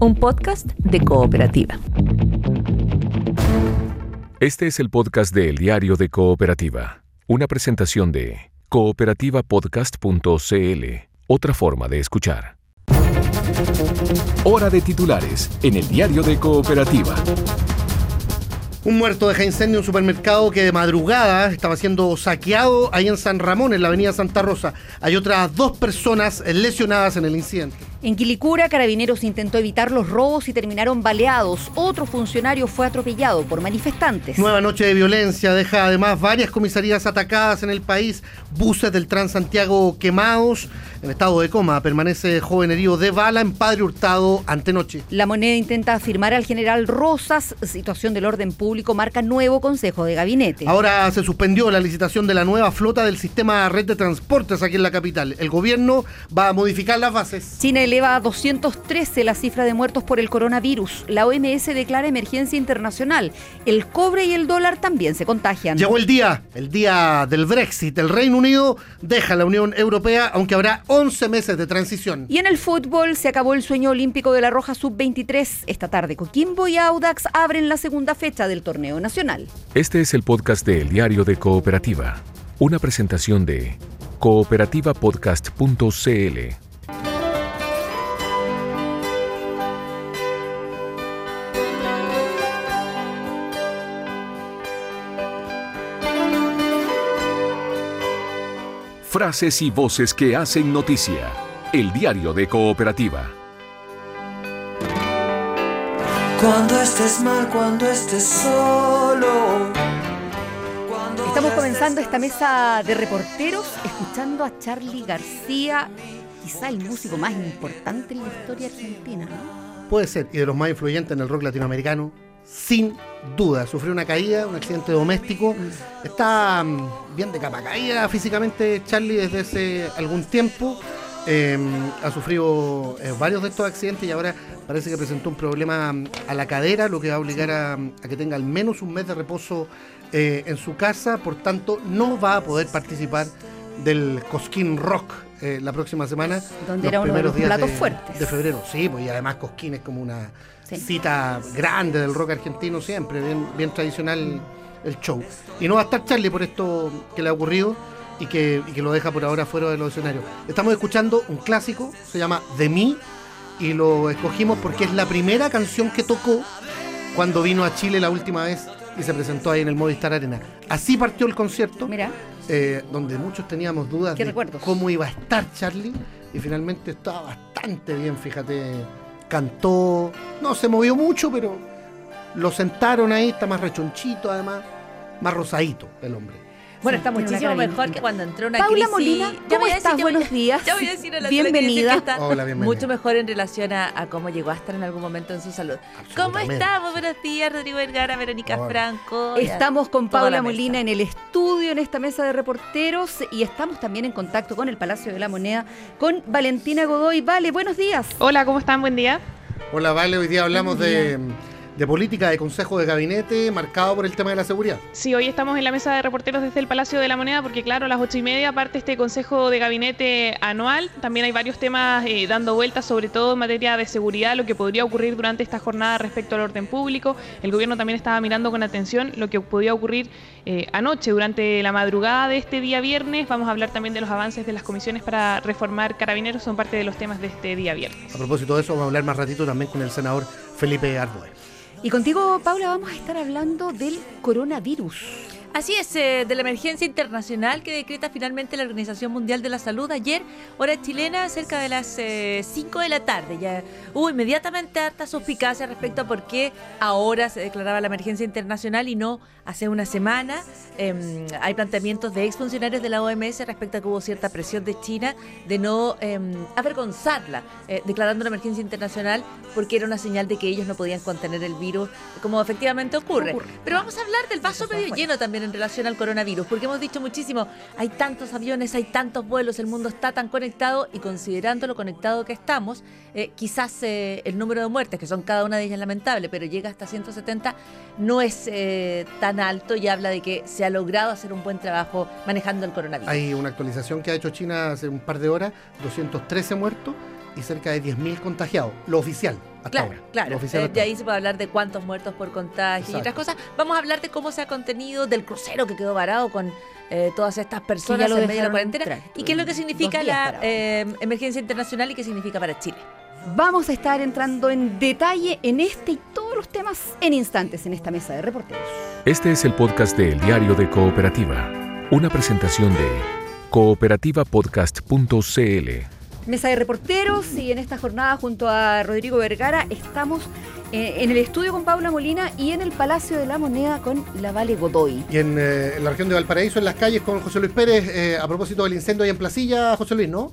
un podcast de cooperativa. Este es el podcast de El Diario de Cooperativa, una presentación de cooperativapodcast.cl, otra forma de escuchar. Hora de titulares en El Diario de Cooperativa. Un muerto deja incendio en un supermercado que de madrugada estaba siendo saqueado ahí en San Ramón, en la avenida Santa Rosa. Hay otras dos personas lesionadas en el incidente. En Quilicura, Carabineros intentó evitar los robos y terminaron baleados. Otro funcionario fue atropellado por manifestantes. Nueva noche de violencia deja además varias comisarías atacadas en el país, buses del Transantiago quemados. En estado de coma permanece joven herido de bala en Padre Hurtado antenoche. La moneda intenta afirmar al general Rosas. Situación del orden público marca nuevo consejo de gabinete. Ahora se suspendió la licitación de la nueva flota del sistema red de transportes aquí en la capital. El gobierno va a modificar las bases. China eleva a 213 la cifra de muertos por el coronavirus. La OMS declara emergencia internacional. El cobre y el dólar también se contagian. Llegó el día, el día del Brexit. El Reino Unido deja la Unión Europea, aunque habrá 11 meses de transición. Y en el fútbol se acabó el sueño olímpico de la Roja Sub-23. Esta tarde Coquimbo y Audax abren la segunda fecha del torneo nacional. Este es el podcast de El Diario de Cooperativa, una presentación de cooperativapodcast.cl. Frases y voces que hacen noticia. El diario de Cooperativa. Cuando estés mal, cuando estés solo. cuando Estamos comenzando esta mesa de reporteros escuchando a Charlie García, quizá el músico más importante en la historia argentina, ¿no? Puede ser, y de los más influyentes en el rock latinoamericano, sin duda. Sufrió una caída, un accidente doméstico. Está mm, bien de capa caída físicamente Charlie desde hace algún tiempo. Eh, ha sufrido eh, varios de estos accidentes y ahora parece que presentó un problema mm, a la cadera, lo que va a obligar a, a que tenga al menos un mes de reposo eh, en su casa. Por tanto, no va a poder participar del Cosquín Rock eh, la próxima semana. Donde los era uno de los días platos de- fuertes. De febrero, sí, pues y además Cosquín es como una Sí. cita grande del rock argentino siempre, bien, bien tradicional el show. Y no va a estar Charlie por esto que le ha ocurrido y que, y que lo deja por ahora fuera de los escenarios. Estamos escuchando un clásico, se llama De mí, y lo escogimos porque es la primera canción que tocó cuando vino a Chile la última vez y se presentó ahí en el Movistar Arena. Así partió el concierto Mira, eh, donde muchos teníamos dudas ¿Qué de recuerdos? cómo iba a estar Charlie y finalmente estaba bastante bien, fíjate, cantó, no se movió mucho, pero lo sentaron ahí, está más rechonchito además, más rosadito el hombre. Bueno, está Muchísimo mejor que cuando entró una Paula crisis. Molina, Ya ¿cómo voy a estás? decir- ya voy- Buenos días. Ya voy a decir a la Bienvenida. que está Hola, bienvenida. mucho mejor en relación a, a cómo llegó a estar en algún momento en su salud. ¿Cómo estamos? Buenos días, Rodrigo Vergara, Verónica Hola. Franco. Estamos con Paula. Molina en el estudio, en esta mesa de reporteros, y estamos también en contacto con el Palacio de la Moneda, con Valentina Godoy. Vale, buenos días. Hola, ¿cómo están? Buen día. Hola, Vale, hoy día hablamos de, de política de consejo de gabinete marcado por el tema de la seguridad. Sí, hoy estamos en la mesa de reporteros desde el Palacio de la Moneda porque, claro, a las ocho y media parte este Consejo de Gabinete anual. También hay varios temas eh, dando vueltas, sobre todo en materia de seguridad, lo que podría ocurrir durante esta jornada respecto al orden público. El gobierno también estaba mirando con atención lo que podía ocurrir eh, anoche, durante la madrugada de este día viernes. Vamos a hablar también de los avances de las comisiones para reformar carabineros, son parte de los temas de este día viernes. A propósito de eso, vamos a hablar más ratito también con el senador Felipe Arboe. Y contigo, Paula, vamos a estar hablando del coronavirus. Así es, eh, de la emergencia internacional que decreta finalmente la Organización Mundial de la Salud ayer, hora chilena, cerca de las 5 de la tarde. Ya hubo inmediatamente harta suspicacia respecto a por qué ahora se declaraba la emergencia internacional y no hace una semana. Eh, hay planteamientos de exfuncionarios de la OMS respecto a que hubo cierta presión de China de no eh, avergonzarla, eh, declarando una emergencia internacional porque era una señal de que ellos no podían contener el virus, como efectivamente ocurre. Ocurre. Pero vamos a hablar del vaso medio lleno también en relación al coronavirus, porque hemos dicho muchísimo, hay tantos aviones, hay tantos vuelos, el mundo está tan conectado y considerando lo conectado que estamos, eh, quizás eh, el número de muertes, que son cada una de ellas lamentable, pero llega hasta 170, no es eh, tan alto y habla de que se ha logrado hacer un buen trabajo manejando el coronavirus. Hay una actualización que ha hecho China hace un par de horas, 213 muertos y cerca de 10.000 contagiados, lo oficial. Hasta Claro, ahora. claro. Eh, de ahí se puede hablar de cuántos muertos por contagio y otras cosas. Vamos a hablar de cómo se ha contenido del crucero que quedó varado con eh, todas estas personas en medio de la cuarentena entrar. y qué es lo que significa la eh, emergencia internacional y qué significa para Chile. Vamos a estar entrando en detalle en este y todos los temas en instantes en esta mesa de reporteros. Este es el podcast de El Diario de Cooperativa, una presentación de cooperativapodcast.cl. Mesa de reporteros y en esta jornada junto a Rodrigo Vergara estamos eh, en el estudio con Paula Molina y en el Palacio de la Moneda con la Vale Godoy. Y en, eh, la región de Valparaíso, en las calles, con José Luis Pérez, eh, a propósito del incendio ahí en Placilla, José Luis, ¿no?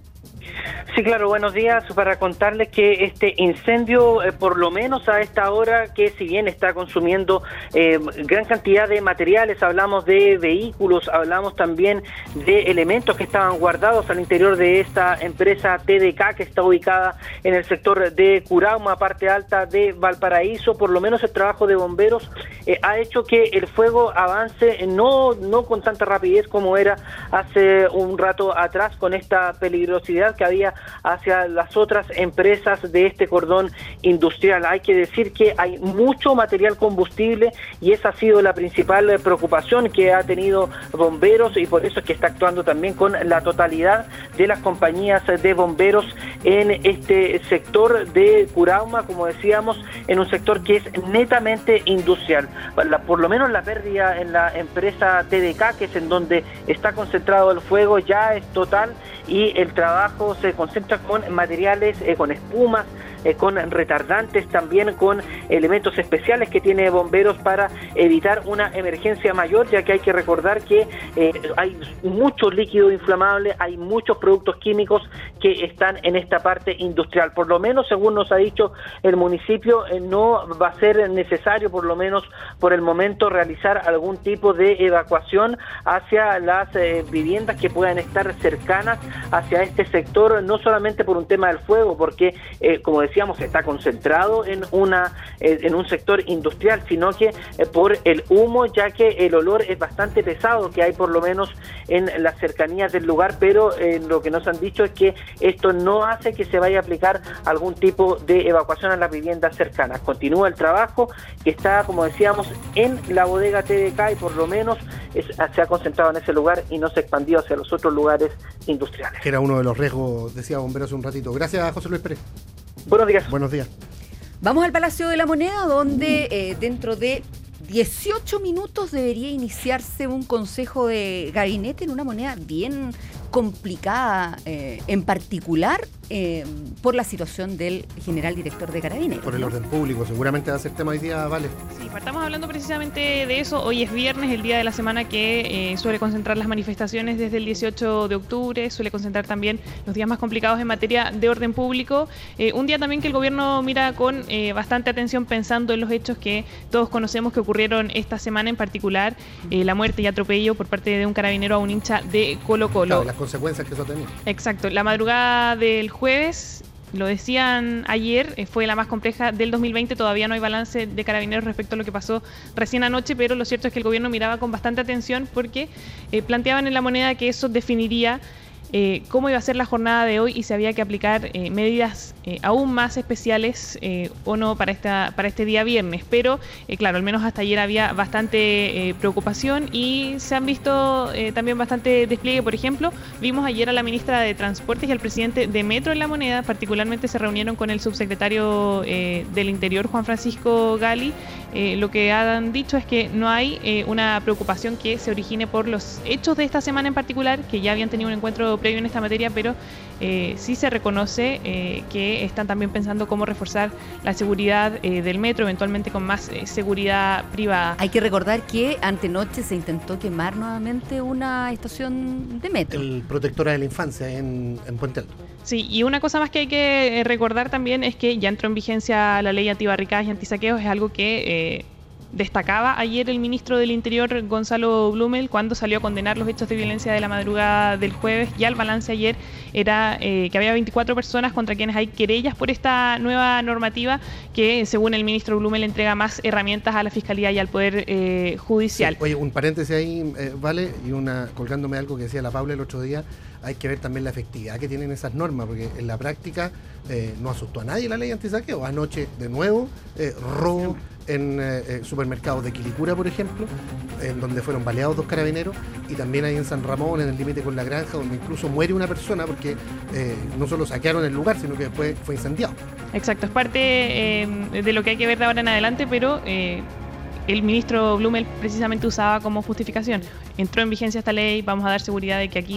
Sí, claro, buenos días. Para contarles que este incendio, eh, por lo menos a esta hora, que si bien está consumiendo eh, gran cantidad de materiales, hablamos de vehículos, hablamos también de elementos que estaban guardados al interior de esta empresa TDK que está ubicada en el sector de Curauma, parte alta de Valparaíso, por lo menos el trabajo de bomberos eh, ha hecho que el fuego avance no, no con tanta rapidez como era hace un rato atrás con esta peligrosidad que había hacia las otras empresas de este cordón industrial. Hay que decir que hay mucho material combustible y esa ha sido la principal eh, preocupación que ha tenido bomberos y por eso es que está actuando también con la totalidad de las compañías de bomberos en este sector de Curauma, como decíamos, en un sector que es netamente industrial. La- por lo menos la pérdida en la empresa TDK, que es en donde está concentrado el fuego, ya es total y el trabajo se concentra con materiales, eh, con espumas, eh, con retardantes, también con elementos especiales que tiene bomberos para evitar una emergencia mayor, ya que hay que recordar que eh, hay mucho líquido inflamable, hay muchos productos químicos que están en esta parte industrial. Por lo menos, según nos ha dicho el municipio, eh, no va a ser necesario, por lo menos por el momento, realizar algún tipo de evacuación hacia las viviendas que puedan estar cercanas hacia este sector, no solamente por un tema del fuego, porque, como decíamos, está concentrado en, una, eh, en un sector industrial, sino que eh, por el humo, ya que el olor es bastante pesado que hay por lo menos en las cercanías del lugar, pero eh, lo que nos han dicho es que esto no hace que se vaya a aplicar algún tipo de evacuación a las viviendas cercanas. Continúa el trabajo que está, como decíamos, en la bodega TDK y por lo menos se ha concentrado en ese lugar y no se expandió hacia los otros lugares industriales. Era uno de los riesgos, decía Bombero hace un ratito. Gracias, José Luis Pérez. Buenos días. Buenos días. Vamos al Palacio de la Moneda donde eh, dentro de 18 minutos debería iniciarse un consejo de gabinete en una moneda bien complicada, eh, en particular eh, por la situación del general director de Carabineros. Por el orden público, seguramente va a ser tema hoy día, vale. Sí, partamos hablando precisamente de eso. Hoy es viernes, el día de la semana que eh, suele concentrar las manifestaciones desde el 18 de octubre, suele concentrar también los días más complicados en materia de orden público. Eh, un día también que el gobierno mira con eh, bastante atención pensando en los hechos que todos conocemos que ocurrieron esta semana en particular, eh, la muerte y atropello por parte de un carabinero a un hincha de Colo Colo. Claro, las consecuencias que eso tenía. Exacto, la madrugada del jueves, lo decían ayer, eh, fue la más compleja del 2020, todavía no hay balance de carabineros respecto a lo que pasó recién anoche, pero lo cierto es que el gobierno miraba con bastante atención porque eh, planteaban en la moneda que eso definiría eh, cómo iba a ser la jornada de hoy y si había que aplicar eh, medidas eh, aún más especiales o no para, esta, para este día viernes. Pero, claro, al menos hasta ayer había bastante preocupación y se han visto también bastante despliegue. Por ejemplo, vimos ayer a la ministra de Transportes y al presidente de Metro en la Moneda, particularmente se reunieron con el subsecretario del Interior, Juan Francisco Gali. Eh, lo que han dicho es que no hay eh, una preocupación que se origine por los hechos de esta semana en particular, que ya habían tenido un encuentro previo en esta materia, pero eh, sí se reconoce eh, que están también pensando cómo reforzar la seguridad eh, del metro, eventualmente con más eh, seguridad privada. Hay que recordar que antenoche se intentó quemar nuevamente una estación de metro. El protectora de la infancia en, en Puente Alto. Sí, y una cosa más que hay que eh, recordar también es que ya entró en vigencia la ley antibarricadas y antisaqueos, es algo que eh, destacaba ayer el ministro del Interior, Gonzalo Blumel, cuando salió a condenar los hechos de violencia de la madrugada del jueves. Ya el balance ayer era eh, que había 24 personas contra quienes hay querellas por esta nueva normativa que, según el ministro Blumel, entrega más herramientas a la Fiscalía y al Poder eh, Judicial. Sí, oye, un paréntesis ahí, eh, vale, y una colgándome algo que decía la Paula el otro día, hay que ver también la efectividad que tienen esas normas, porque en la práctica eh, no asustó a nadie la ley antisaqueo. Anoche, de nuevo, eh, robo en eh, eh, supermercados de Quilicura, por ejemplo, en donde fueron baleados dos carabineros, y también ahí en San Ramón, en el límite con la granja, donde incluso muere una persona porque eh, no solo saquearon el lugar, sino que después fue incendiado. Exacto, es parte de lo que hay que ver de ahora en adelante, pero el ministro Blumel precisamente usaba como justificación. Entró en vigencia esta ley, vamos a dar seguridad de que aquí